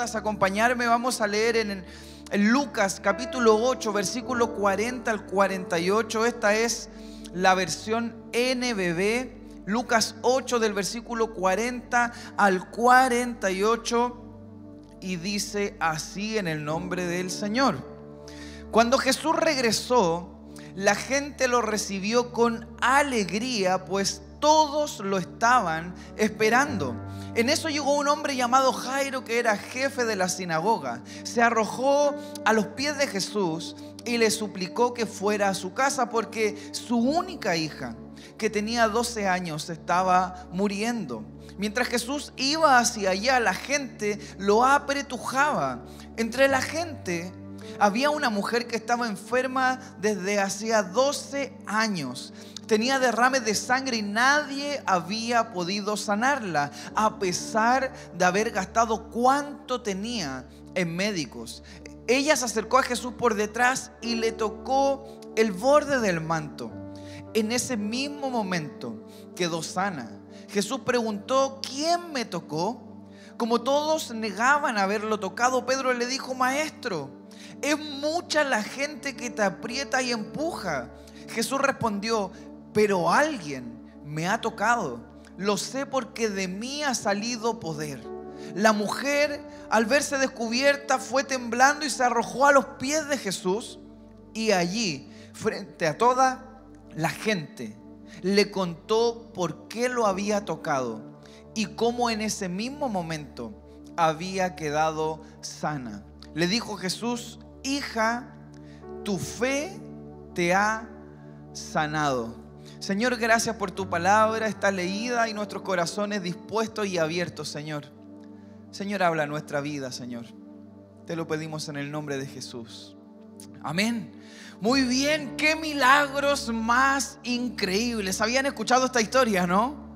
acompañarme, vamos a leer en, en Lucas capítulo 8, versículo 40 al 48. Esta es la versión NBB. Lucas 8 del versículo 40 al 48 y dice así en el nombre del Señor. Cuando Jesús regresó, la gente lo recibió con alegría, pues todos lo estaban esperando. En eso llegó un hombre llamado Jairo que era jefe de la sinagoga. Se arrojó a los pies de Jesús y le suplicó que fuera a su casa porque su única hija, que tenía 12 años, estaba muriendo. Mientras Jesús iba hacia allá, la gente lo apretujaba. Entre la gente había una mujer que estaba enferma desde hacía 12 años tenía derrames de sangre y nadie había podido sanarla, a pesar de haber gastado cuánto tenía en médicos. Ella se acercó a Jesús por detrás y le tocó el borde del manto. En ese mismo momento quedó sana. Jesús preguntó, ¿quién me tocó? Como todos negaban haberlo tocado, Pedro le dijo, maestro, es mucha la gente que te aprieta y empuja. Jesús respondió, pero alguien me ha tocado. Lo sé porque de mí ha salido poder. La mujer, al verse descubierta, fue temblando y se arrojó a los pies de Jesús. Y allí, frente a toda la gente, le contó por qué lo había tocado y cómo en ese mismo momento había quedado sana. Le dijo Jesús, hija, tu fe te ha sanado. Señor, gracias por tu palabra, está leída y nuestros corazones dispuestos y abiertos, Señor. Señor, habla nuestra vida, Señor. Te lo pedimos en el nombre de Jesús. Amén. Muy bien, qué milagros más increíbles. ¿Habían escuchado esta historia, no?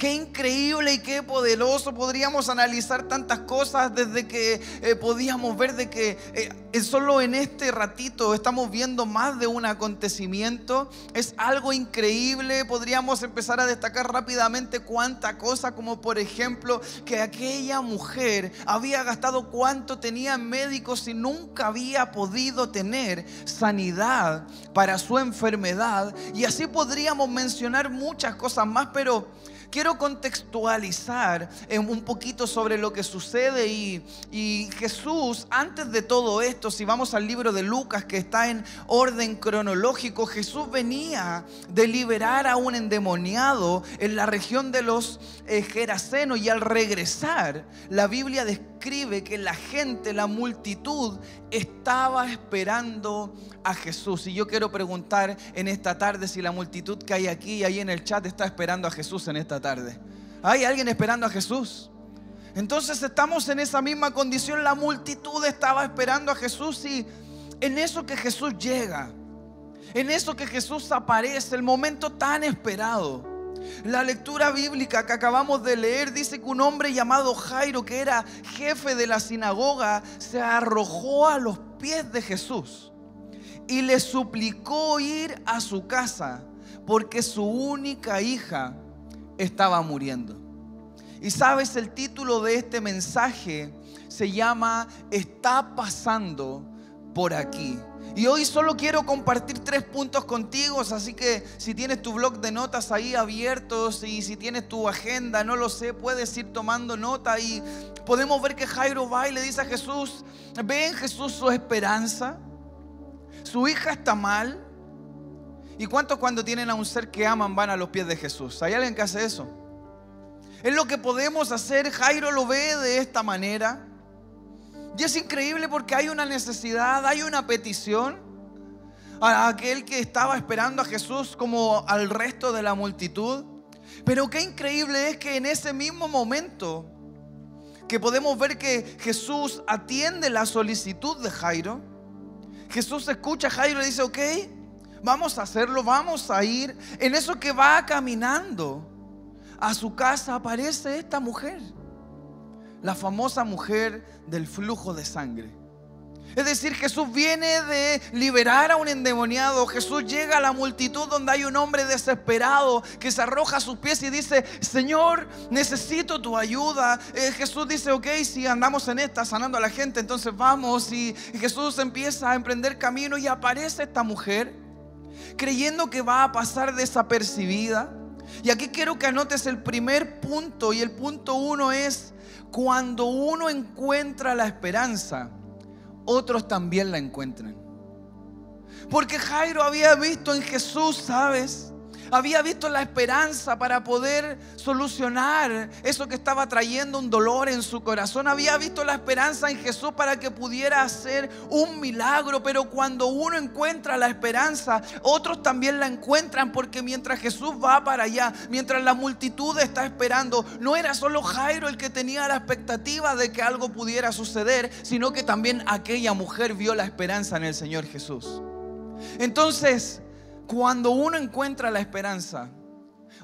Qué increíble y qué poderoso. Podríamos analizar tantas cosas desde que eh, podíamos ver de que eh, solo en este ratito estamos viendo más de un acontecimiento. Es algo increíble. Podríamos empezar a destacar rápidamente cuánta cosa, como por ejemplo que aquella mujer había gastado cuánto tenía en médicos y nunca había podido tener sanidad para su enfermedad. Y así podríamos mencionar muchas cosas más, pero quiero contextualizar un poquito sobre lo que sucede y, y, Jesús, antes de todo esto, si vamos al libro de Lucas que está en orden cronológico, Jesús venía de liberar a un endemoniado en la región de los eh, Gerasenos y al regresar, la Biblia describe que la gente, la multitud, estaba esperando a Jesús. Y yo quiero preguntar en esta tarde si la multitud que hay aquí y ahí en el chat está esperando a Jesús en esta tarde. ¿Hay alguien esperando a Jesús? Entonces estamos en esa misma condición. La multitud estaba esperando a Jesús y en eso que Jesús llega, en eso que Jesús aparece, el momento tan esperado. La lectura bíblica que acabamos de leer dice que un hombre llamado Jairo, que era jefe de la sinagoga, se arrojó a los pies de Jesús y le suplicó ir a su casa porque su única hija estaba muriendo. Y sabes, el título de este mensaje se llama Está pasando por aquí. Y hoy solo quiero compartir tres puntos contigo, así que si tienes tu blog de notas ahí abiertos y si tienes tu agenda, no lo sé, puedes ir tomando nota y podemos ver que Jairo va y le dice a Jesús, ven Jesús su esperanza, su hija está mal. ¿Y cuántos cuando tienen a un ser que aman van a los pies de Jesús? ¿Hay alguien que hace eso? Es lo que podemos hacer, Jairo lo ve de esta manera. Y es increíble porque hay una necesidad, hay una petición a aquel que estaba esperando a Jesús como al resto de la multitud. Pero qué increíble es que en ese mismo momento que podemos ver que Jesús atiende la solicitud de Jairo, Jesús escucha a Jairo y dice, ok, vamos a hacerlo, vamos a ir. En eso que va caminando a su casa aparece esta mujer la famosa mujer del flujo de sangre. Es decir, Jesús viene de liberar a un endemoniado. Jesús llega a la multitud donde hay un hombre desesperado que se arroja a sus pies y dice, Señor, necesito tu ayuda. Eh, Jesús dice, ok, si andamos en esta, sanando a la gente, entonces vamos. Y, y Jesús empieza a emprender camino y aparece esta mujer creyendo que va a pasar desapercibida. Y aquí quiero que anotes el primer punto y el punto uno es cuando uno encuentra la esperanza otros también la encuentran. Porque Jairo había visto en Jesús, ¿sabes? Había visto la esperanza para poder solucionar eso que estaba trayendo un dolor en su corazón. Había visto la esperanza en Jesús para que pudiera hacer un milagro. Pero cuando uno encuentra la esperanza, otros también la encuentran. Porque mientras Jesús va para allá, mientras la multitud está esperando, no era solo Jairo el que tenía la expectativa de que algo pudiera suceder, sino que también aquella mujer vio la esperanza en el Señor Jesús. Entonces, cuando uno encuentra la esperanza,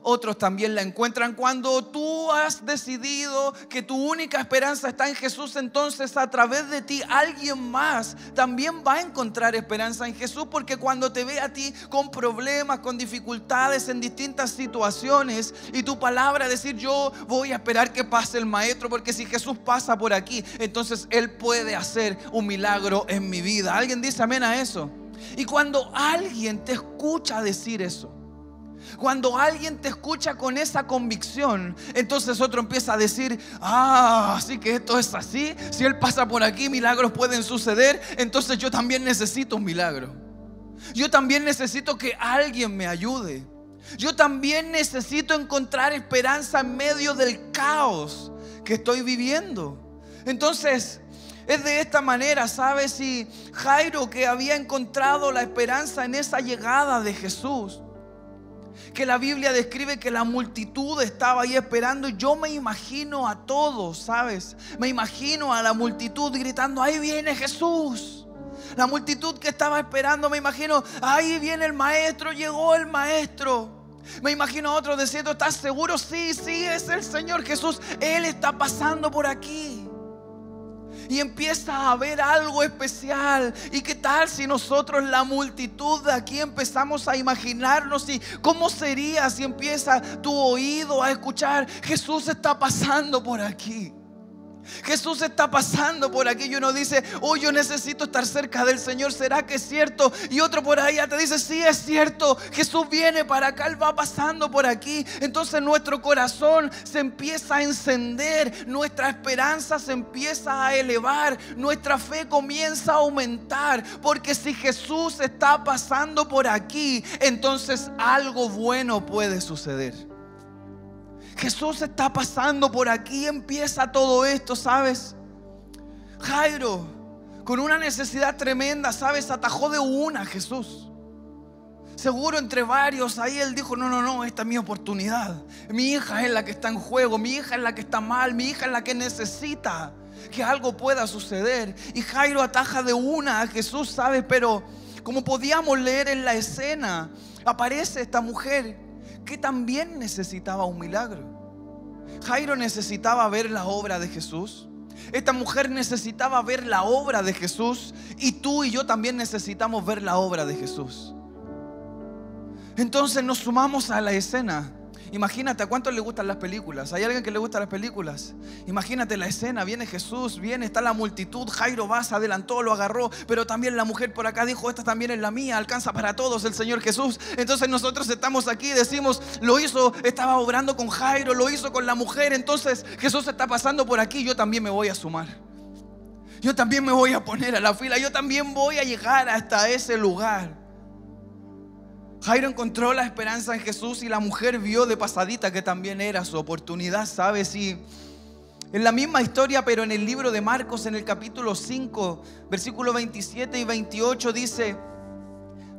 otros también la encuentran. Cuando tú has decidido que tu única esperanza está en Jesús, entonces a través de ti alguien más también va a encontrar esperanza en Jesús, porque cuando te ve a ti con problemas, con dificultades en distintas situaciones y tu palabra decir yo voy a esperar que pase el maestro, porque si Jesús pasa por aquí, entonces Él puede hacer un milagro en mi vida. ¿Alguien dice amén a eso? Y cuando alguien te escucha decir eso, cuando alguien te escucha con esa convicción, entonces otro empieza a decir, ah, así que esto es así, si Él pasa por aquí, milagros pueden suceder, entonces yo también necesito un milagro. Yo también necesito que alguien me ayude. Yo también necesito encontrar esperanza en medio del caos que estoy viviendo. Entonces, es de esta manera, ¿sabes? Y Jairo que había encontrado la esperanza en esa llegada de Jesús, que la Biblia describe que la multitud estaba ahí esperando. Yo me imagino a todos, ¿sabes? Me imagino a la multitud gritando, ahí viene Jesús. La multitud que estaba esperando, me imagino, ahí viene el maestro, llegó el maestro. Me imagino a otros diciendo, ¿estás seguro? Sí, sí, es el Señor Jesús. Él está pasando por aquí y empieza a ver algo especial. ¿Y qué tal si nosotros, la multitud de aquí, empezamos a imaginarnos y cómo sería si empieza tu oído a escuchar, Jesús está pasando por aquí? Jesús está pasando por aquí y uno dice, oh, yo necesito estar cerca del Señor, ¿será que es cierto? Y otro por ahí te dice, sí es cierto, Jesús viene para acá, Él va pasando por aquí. Entonces nuestro corazón se empieza a encender, nuestra esperanza se empieza a elevar, nuestra fe comienza a aumentar, porque si Jesús está pasando por aquí, entonces algo bueno puede suceder. Jesús está pasando por aquí, empieza todo esto, ¿sabes? Jairo, con una necesidad tremenda, ¿sabes? Atajó de una Jesús. Seguro entre varios, ahí él dijo, no, no, no, esta es mi oportunidad. Mi hija es la que está en juego, mi hija es la que está mal, mi hija es la que necesita que algo pueda suceder. Y Jairo ataja de una a Jesús, ¿sabes? Pero como podíamos leer en la escena, aparece esta mujer que también necesitaba un milagro. Jairo necesitaba ver la obra de Jesús. Esta mujer necesitaba ver la obra de Jesús y tú y yo también necesitamos ver la obra de Jesús. Entonces nos sumamos a la escena Imagínate a cuántos le gustan las películas. ¿Hay alguien que le gustan las películas? Imagínate la escena, viene Jesús, viene, está la multitud, Jairo va, se adelantó, lo agarró, pero también la mujer por acá dijo, esta también es la mía, alcanza para todos el Señor Jesús. Entonces nosotros estamos aquí decimos, lo hizo, estaba obrando con Jairo, lo hizo con la mujer, entonces Jesús está pasando por aquí, yo también me voy a sumar. Yo también me voy a poner a la fila, yo también voy a llegar hasta ese lugar. Jairo encontró la esperanza en Jesús y la mujer vio de pasadita que también era su oportunidad, ¿sabes? Y en la misma historia, pero en el libro de Marcos, en el capítulo 5, versículo 27 y 28, dice,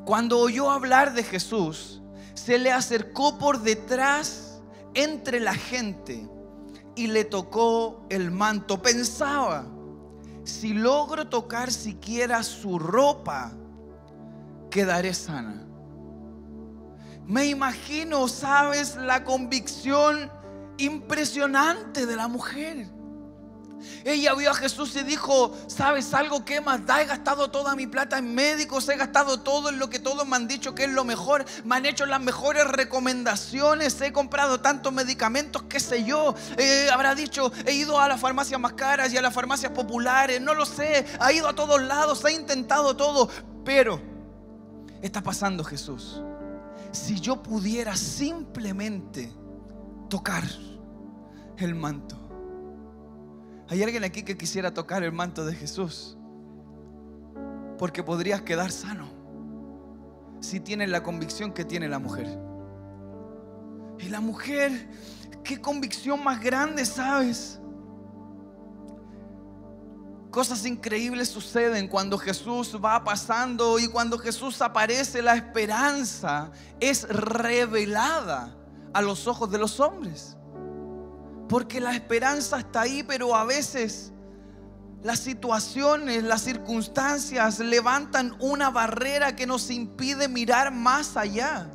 cuando oyó hablar de Jesús, se le acercó por detrás entre la gente y le tocó el manto. Pensaba, si logro tocar siquiera su ropa, quedaré sana. Me imagino, sabes, la convicción impresionante de la mujer. Ella vio a Jesús y dijo, ¿sabes algo? ¿Qué más da? He gastado toda mi plata en médicos, he gastado todo en lo que todos me han dicho que es lo mejor, me han hecho las mejores recomendaciones, he comprado tantos medicamentos, qué sé yo. Eh, habrá dicho, he ido a las farmacias más caras y a las farmacias populares, no lo sé, ha ido a todos lados, ha intentado todo, pero está pasando Jesús. Si yo pudiera simplemente tocar el manto ¿Hay alguien aquí que quisiera tocar el manto de Jesús? Porque podrías quedar sano si tienes la convicción que tiene la mujer. Y la mujer, qué convicción más grande, ¿sabes? Cosas increíbles suceden cuando Jesús va pasando y cuando Jesús aparece, la esperanza es revelada a los ojos de los hombres. Porque la esperanza está ahí, pero a veces las situaciones, las circunstancias levantan una barrera que nos impide mirar más allá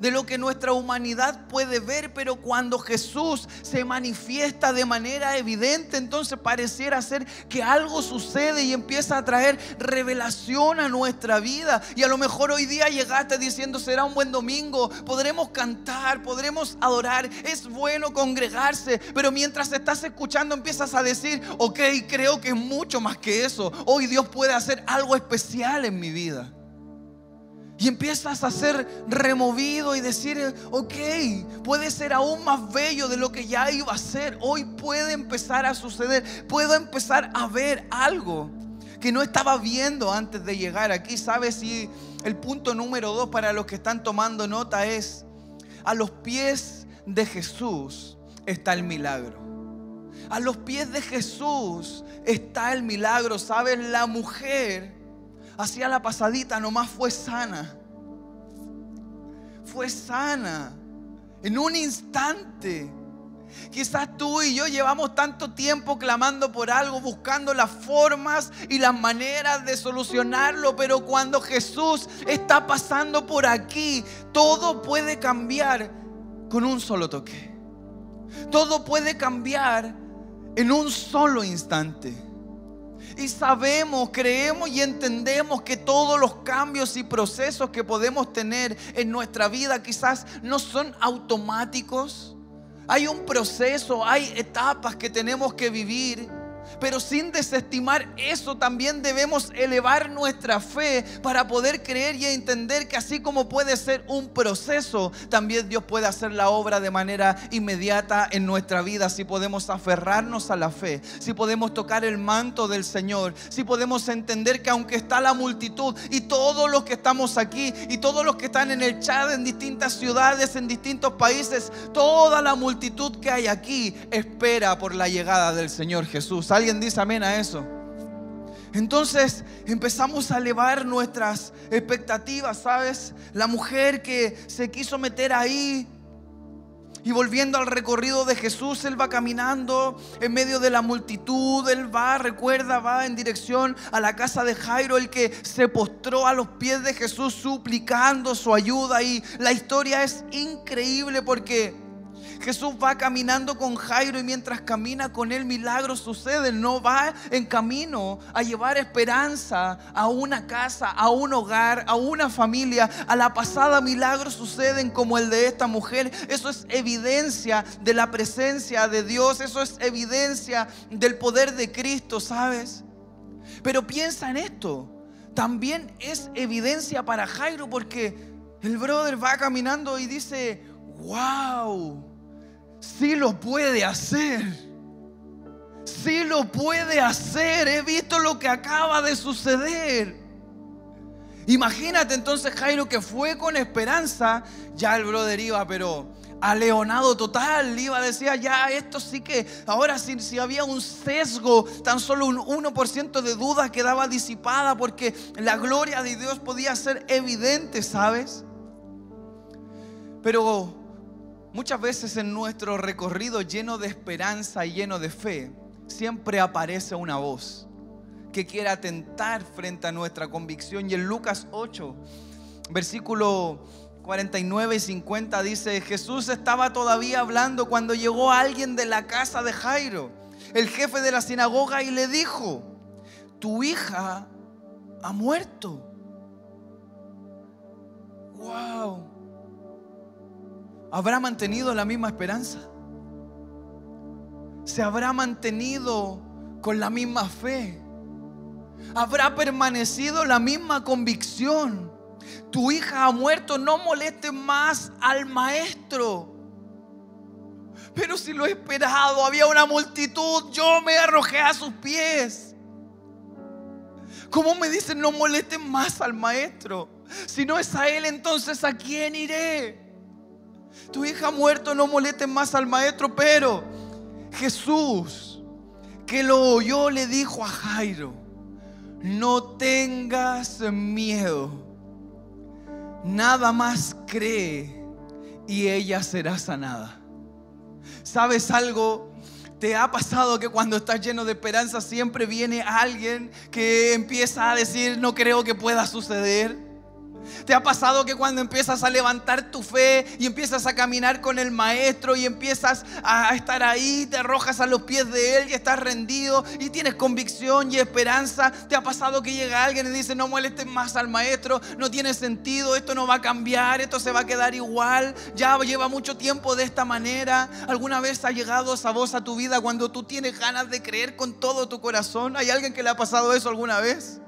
de lo que nuestra humanidad puede ver, pero cuando Jesús se manifiesta de manera evidente, entonces pareciera ser que algo sucede y empieza a traer revelación a nuestra vida. Y a lo mejor hoy día llegaste diciendo, será un buen domingo, podremos cantar, podremos adorar, es bueno congregarse, pero mientras estás escuchando empiezas a decir, ok, creo que es mucho más que eso. Hoy Dios puede hacer algo especial en mi vida. Y empiezas a ser removido y decir, ok, puede ser aún más bello de lo que ya iba a ser. Hoy puede empezar a suceder. Puedo empezar a ver algo que no estaba viendo antes de llegar aquí. ¿Sabes? si el punto número dos para los que están tomando nota es, a los pies de Jesús está el milagro. A los pies de Jesús está el milagro. ¿Sabes? La mujer hacía la pasadita, nomás fue sana. Fue sana. En un instante. Quizás tú y yo llevamos tanto tiempo clamando por algo, buscando las formas y las maneras de solucionarlo, pero cuando Jesús está pasando por aquí, todo puede cambiar con un solo toque. Todo puede cambiar en un solo instante. Y sabemos, creemos y entendemos que todos los cambios y procesos que podemos tener en nuestra vida quizás no son automáticos. Hay un proceso, hay etapas que tenemos que vivir. Pero sin desestimar eso también debemos elevar nuestra fe para poder creer y entender que así como puede ser un proceso, también Dios puede hacer la obra de manera inmediata en nuestra vida. Si podemos aferrarnos a la fe, si podemos tocar el manto del Señor, si podemos entender que aunque está la multitud y todos los que estamos aquí y todos los que están en el chat en distintas ciudades, en distintos países, toda la multitud que hay aquí espera por la llegada del Señor Jesús. ¿Alguien dice amén a eso? Entonces empezamos a elevar nuestras expectativas, ¿sabes? La mujer que se quiso meter ahí y volviendo al recorrido de Jesús, Él va caminando en medio de la multitud, Él va, recuerda, va en dirección a la casa de Jairo, el que se postró a los pies de Jesús suplicando su ayuda. Y la historia es increíble porque Jesús va caminando con Jairo y mientras camina con él milagros suceden. No va en camino a llevar esperanza a una casa, a un hogar, a una familia. A la pasada milagros suceden como el de esta mujer. Eso es evidencia de la presencia de Dios. Eso es evidencia del poder de Cristo, ¿sabes? Pero piensa en esto. También es evidencia para Jairo porque el brother va caminando y dice, wow sí lo puede hacer. Sí lo puede hacer. He visto lo que acaba de suceder. Imagínate entonces Jairo que fue con esperanza. Ya el brother iba, pero aleonado total. Iba, decía, ya esto sí que, ahora si, si había un sesgo, tan solo un 1% de duda quedaba disipada porque la gloria de Dios podía ser evidente, ¿sabes? Pero Muchas veces en nuestro recorrido lleno de esperanza y lleno de fe, siempre aparece una voz que quiere atentar frente a nuestra convicción. Y en Lucas 8, versículo 49 y 50 dice, Jesús estaba todavía hablando cuando llegó alguien de la casa de Jairo el jefe de la sinagoga y le dijo, tu hija ha muerto. Wow. ¿Habrá mantenido la misma esperanza? ¿Se habrá mantenido con la misma fe? ¿Habrá permanecido la misma convicción? Tu hija ha muerto, no moleste más al maestro. Pero si lo he esperado, había una multitud, yo me arrojé a sus pies. ¿Cómo me dicen no moleste más al maestro? Si no es a él, entonces ¿a quién iré? Tu hija ha muerto, no moleste más al maestro, pero Jesús, que lo oyó, le dijo a Jairo, no tengas miedo, nada más cree y ella será sanada. ¿Sabes algo? ¿Te ha pasado que cuando estás lleno de esperanza siempre viene alguien que empieza a decir, no creo que pueda suceder? ¿Te ha pasado que cuando empiezas a levantar tu fe y empiezas a caminar con el maestro y empiezas a estar ahí, te arrojas a los pies de él y estás rendido y tienes convicción y esperanza? ¿Te ha pasado que llega alguien y dice, no molestes más al maestro, no tiene sentido, esto no va a cambiar, esto se va a quedar igual, ya lleva mucho tiempo de esta manera? ¿Alguna vez ha llegado esa voz a tu vida cuando tú tienes ganas de creer con todo tu corazón? ¿Hay alguien que le ha pasado eso alguna vez?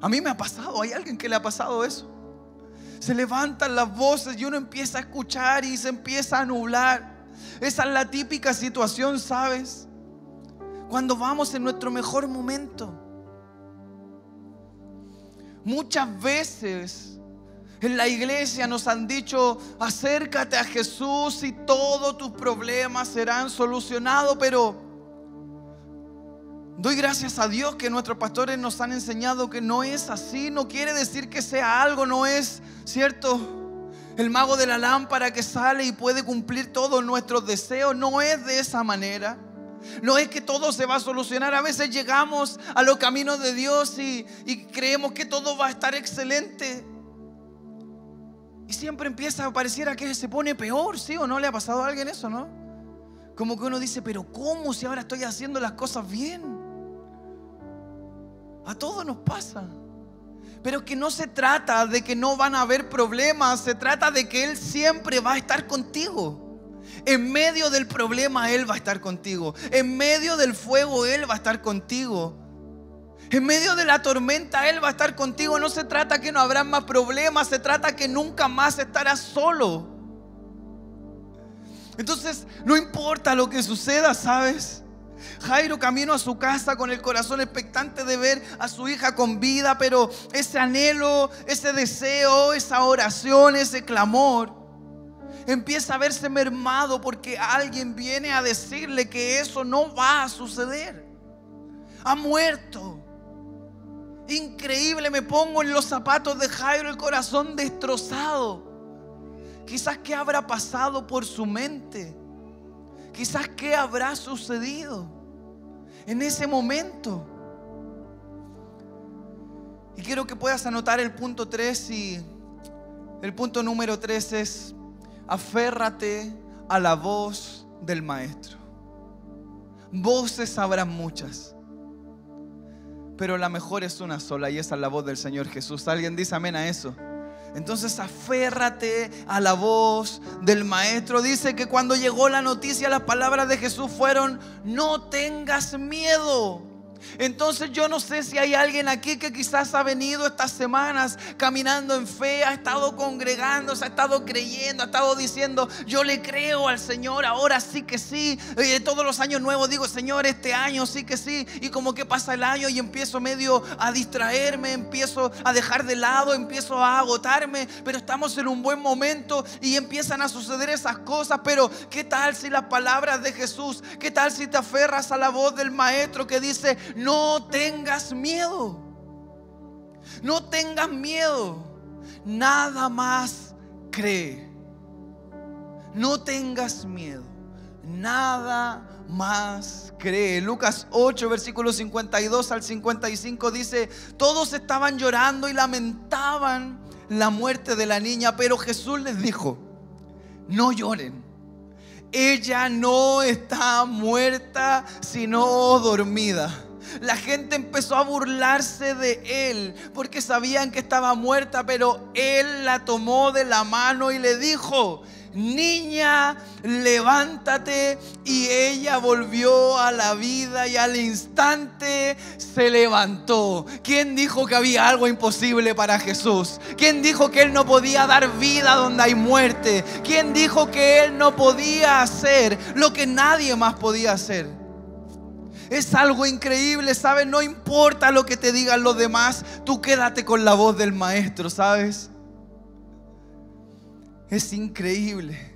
A mí me ha pasado, hay alguien que le ha pasado eso. Se levantan las voces y uno empieza a escuchar y se empieza a nublar. Esa es la típica situación, ¿sabes? Cuando vamos en nuestro mejor momento. Muchas veces en la iglesia nos han dicho, acércate a Jesús y todos tus problemas serán solucionados, pero Doy gracias a Dios que nuestros pastores nos han enseñado que no es así, no quiere decir que sea algo, no es, ¿cierto? El mago de la lámpara que sale y puede cumplir todos nuestros deseos, no es de esa manera. No es que todo se va a solucionar. A veces llegamos a los caminos de Dios y, creemos que todo va a estar excelente. Y siempre empieza a pareciera que se pone peor, ¿sí o no? ¿Le ha pasado a alguien eso, no? Como que uno dice, pero ¿cómo si ahora estoy haciendo las cosas bien? A todos nos pasa. Pero que no se trata de que no van a haber problemas, se trata de que Él siempre va a estar contigo. En medio del problema Él va a estar contigo. En medio del fuego Él va a estar contigo. En medio de la tormenta Él va a estar contigo. No se trata que no habrá más problemas, se trata que nunca más estarás solo. Entonces, no importa lo que suceda, ¿sabes? Jairo camino a su casa con el corazón expectante de ver a su hija con vida, pero ese anhelo, ese deseo, esa oración, ese clamor, empieza a verse mermado porque alguien viene a decirle que eso no va a suceder. Ha muerto. Increíble, me pongo en los zapatos de Jairo, el corazón destrozado. Quizás qué habrá pasado por su mente. Quizás qué habrá sucedido en ese momento. Y quiero que puedas anotar el punto 3 y el punto número 3 es aférrate a la voz del maestro. Voces habrán muchas, pero la mejor es una sola y esa es la voz del Señor Jesús. ¿Alguien dice amén a eso? Entonces aférrate a la voz del maestro. Dice que cuando llegó la noticia, las palabras de Jesús fueron, no tengas miedo. Entonces yo no sé si hay alguien aquí que quizás ha venido estas semanas caminando en fe, ha estado congregando, ha estado creyendo, ha estado diciendo, yo le creo al Señor, ahora sí que sí. Y todos los años nuevos digo, Señor, este año sí que sí. Y como que pasa el año y empiezo medio a distraerme, empiezo a dejar de lado, empiezo a agotarme, pero estamos en un buen momento y empiezan a suceder esas cosas. Pero ¿qué tal si las palabras de Jesús, qué tal si te aferras a la voz del Maestro que dice, no tengas miedo. No tengas miedo. Nada más cree. No tengas miedo. Nada más cree. Lucas 8, versículos 52 al 55 dice, todos estaban llorando y lamentaban la muerte de la niña, pero Jesús les dijo, no lloren ella no está muerta, sino dormida. La gente empezó a burlarse de él porque sabían que estaba muerta, pero él la tomó de la mano y le dijo, niña, levántate. Y ella volvió a la vida y al instante se levantó. ¿Quién dijo que había algo imposible para Jesús? ¿Quién dijo que Él no podía dar vida donde hay muerte? ¿Quién dijo que Él no podía hacer lo que nadie más podía hacer? Es algo increíble, ¿sabes? No importa lo que te digan los demás, tú quédate con la voz del maestro, ¿sabes? Es increíble.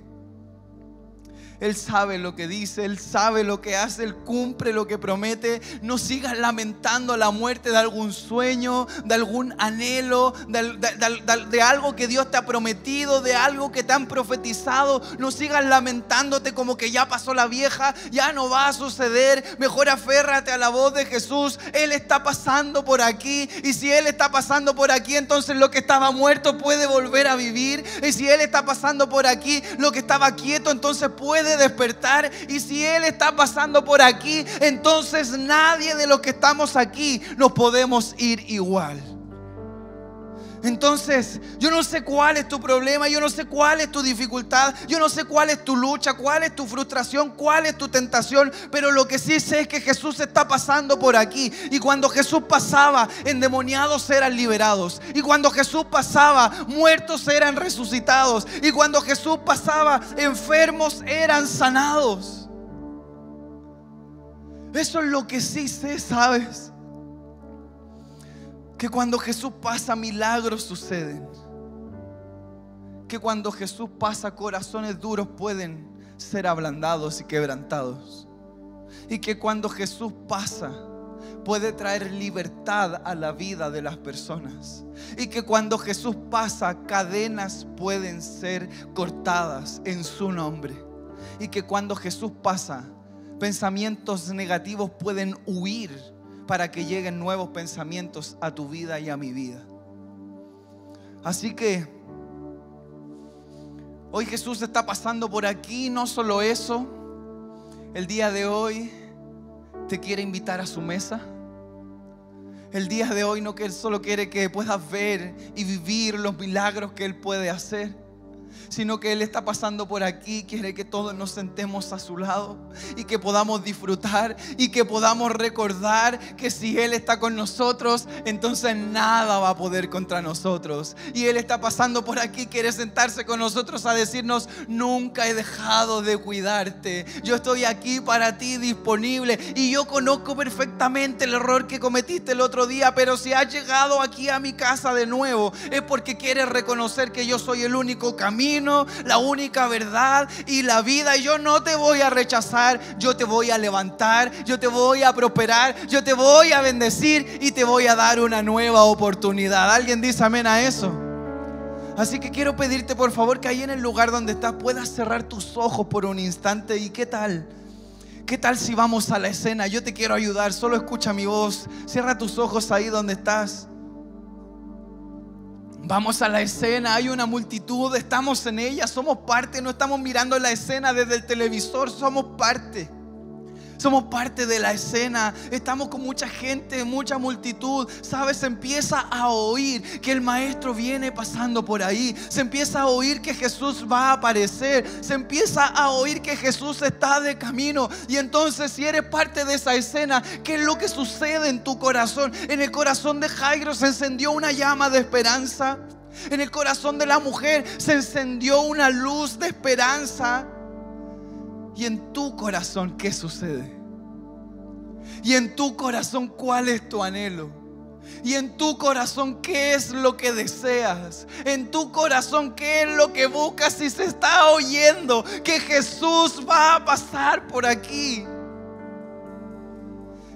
Él sabe lo que dice, Él sabe lo que hace, Él cumple lo que promete. No sigas lamentando la muerte de algún sueño, de algún anhelo, de, algo que Dios te ha prometido, de algo que te han profetizado. No sigas lamentándote como que ya pasó la vieja, ya no va a suceder. Mejor aférrate a la voz de Jesús. Él está pasando por aquí. Y si Él está pasando por aquí, entonces lo que estaba muerto puede volver a vivir. Y si Él está pasando por aquí, lo que estaba quieto, entonces puede despertar. Y si Él está pasando por aquí, entonces nadie de los que estamos aquí nos podemos ir igual. Entonces, yo no sé cuál es tu problema, yo no sé cuál es tu dificultad, yo no sé cuál es tu lucha, cuál es tu frustración, cuál es tu tentación, pero lo que sí sé es que Jesús está pasando por aquí. Y cuando Jesús pasaba, endemoniados eran liberados. Y cuando Jesús pasaba, muertos eran resucitados. Y cuando Jesús pasaba, enfermos eran sanados. Eso es lo que sí sé, ¿sabes? Que cuando Jesús pasa milagros suceden. Que cuando Jesús pasa corazones duros pueden ser ablandados y quebrantados. Y que cuando Jesús pasa puede traer libertad a la vida de las personas. Y que cuando Jesús pasa cadenas pueden ser cortadas en su nombre. Y que cuando Jesús pasa pensamientos negativos pueden huir para que lleguen nuevos pensamientos a tu vida y a mi vida. Así que hoy Jesús está pasando por aquí, no solo eso, el día de hoy te quiere invitar a su mesa. El día de hoy no que Él solo quiere que puedas ver y vivir los milagros que Él puede hacer sino que Él está pasando por aquí, quiere que todos nos sentemos a su lado y que podamos disfrutar y que podamos recordar que si Él está con nosotros, entonces nada va a poder contra nosotros. Y Él está pasando por aquí, quiere sentarse con nosotros a decirnos, nunca he dejado de cuidarte, yo estoy aquí para ti disponible y yo conozco perfectamente el error que cometiste el otro día, pero si has llegado aquí a mi casa de nuevo es porque quieres reconocer que yo soy el único camino la única verdad y la vida. Y yo no te voy a rechazar, yo te voy a levantar, yo te voy a prosperar, yo te voy a bendecir y te voy a dar una nueva oportunidad. ¿Alguien dice amén a eso? Así que quiero pedirte por favor que ahí en el lugar donde estás puedas cerrar tus ojos por un instante. ¿Y qué tal? ¿Qué tal si vamos a la escena? Yo te quiero ayudar, solo escucha mi voz. Cierra tus ojos ahí donde estás. Vamos a la escena, hay una multitud, estamos en ella, somos parte, no estamos mirando la escena desde el televisor, somos parte. Somos parte de la escena, estamos con mucha gente, mucha multitud. Sabes, se empieza a oír que el maestro viene pasando por ahí. Se empieza a oír que Jesús va a aparecer. Se empieza a oír que Jesús está de camino. Y entonces, si eres parte de esa escena, ¿qué es lo que sucede en tu corazón? En el corazón de Jairo se encendió una llama de esperanza. En el corazón de la mujer se encendió una luz de esperanza. Y en tu corazón, ¿qué sucede? Y en tu corazón, ¿cuál es tu anhelo? Y en tu corazón, ¿qué es lo que deseas? En tu corazón, ¿qué es lo que buscas? Si se está oyendo que Jesús va a pasar por aquí.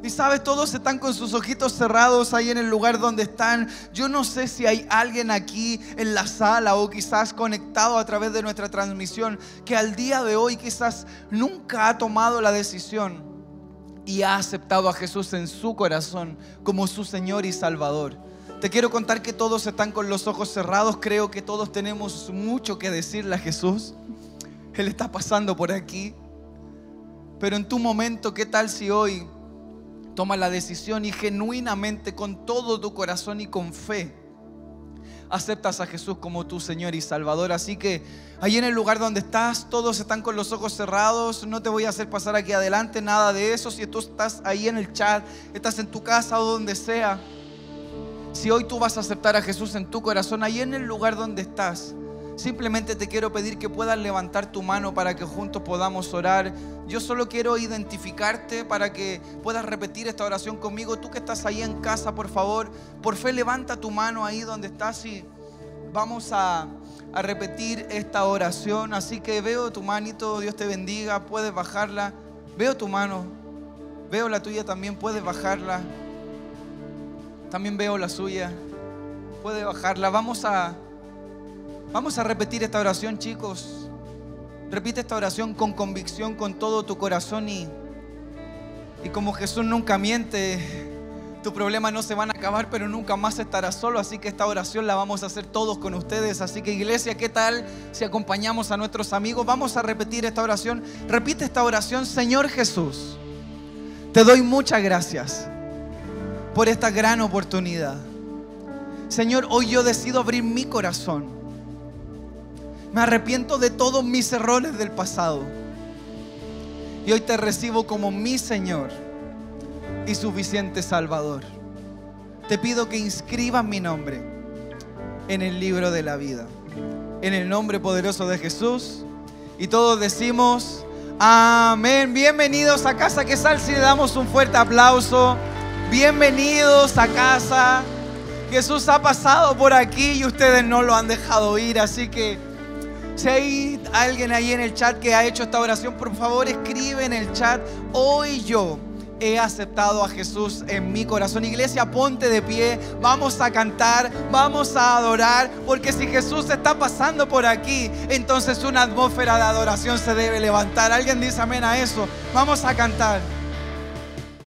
Y sabes, todos están con sus ojitos cerrados ahí en el lugar donde están. Yo no sé si hay alguien aquí en la sala o quizás conectado a través de nuestra transmisión que al día de hoy quizás nunca ha tomado la decisión y ha aceptado a Jesús en su corazón como su Señor y Salvador. Te quiero contar que todos están con los ojos cerrados. Creo que todos tenemos mucho que decirle a Jesús. Él está pasando por aquí. Pero en tu momento, ¿qué tal si hoy tomas la decisión y genuinamente con todo tu corazón y con fe aceptas a Jesús como tu Señor y Salvador? Así que ahí en el lugar donde estás, todos están con los ojos cerrados, no te voy a hacer pasar aquí adelante nada de eso. Si tú estás ahí en el chat, estás en tu casa o donde sea, si hoy tú vas a aceptar a Jesús en tu corazón, ahí en el lugar donde estás, Simplemente te quiero pedir que puedas levantar tu mano para que juntos podamos orar. Yo solo quiero identificarte para que puedas repetir esta oración conmigo. Tú que estás ahí en casa, por favor, por fe levanta tu mano ahí donde estás y vamos a, repetir esta oración. Así que veo tu manito, Dios te bendiga, puedes bajarla. Veo tu mano, veo la tuya también, puedes bajarla. También veo la suya, puede bajarla. Vamos a Vamos a repetir esta oración, chicos. Repite esta oración con convicción, con todo tu corazón y, y como Jesús nunca miente, tus problemas no se van a acabar, pero nunca más estarás solo. Así que esta oración la vamos a hacer todos con ustedes. Así que iglesia, ¿qué tal si acompañamos a nuestros amigos? Vamos a repetir esta oración. Repite esta oración, Señor Jesús. Te doy muchas gracias por esta gran oportunidad. Señor, hoy yo decido abrir mi corazón me arrepiento de todos mis errores del pasado. Y hoy te recibo como mi Señor y suficiente Salvador. Te pido que inscribas mi nombre en el libro de la vida. En el nombre poderoso de Jesús. Y todos decimos, amén. Bienvenidos a casa que sal si le damos un fuerte aplauso. Bienvenidos a casa. Jesús ha pasado por aquí y ustedes no lo han dejado ir. Así que si hay alguien ahí en el chat que ha hecho esta oración, por favor escribe en el chat, hoy yo he aceptado a Jesús en mi corazón. Iglesia, ponte de pie, vamos a cantar, vamos a adorar, porque si Jesús está pasando por aquí, entonces una atmósfera de adoración se debe levantar. ¿Alguien dice amén a eso? Vamos a cantar.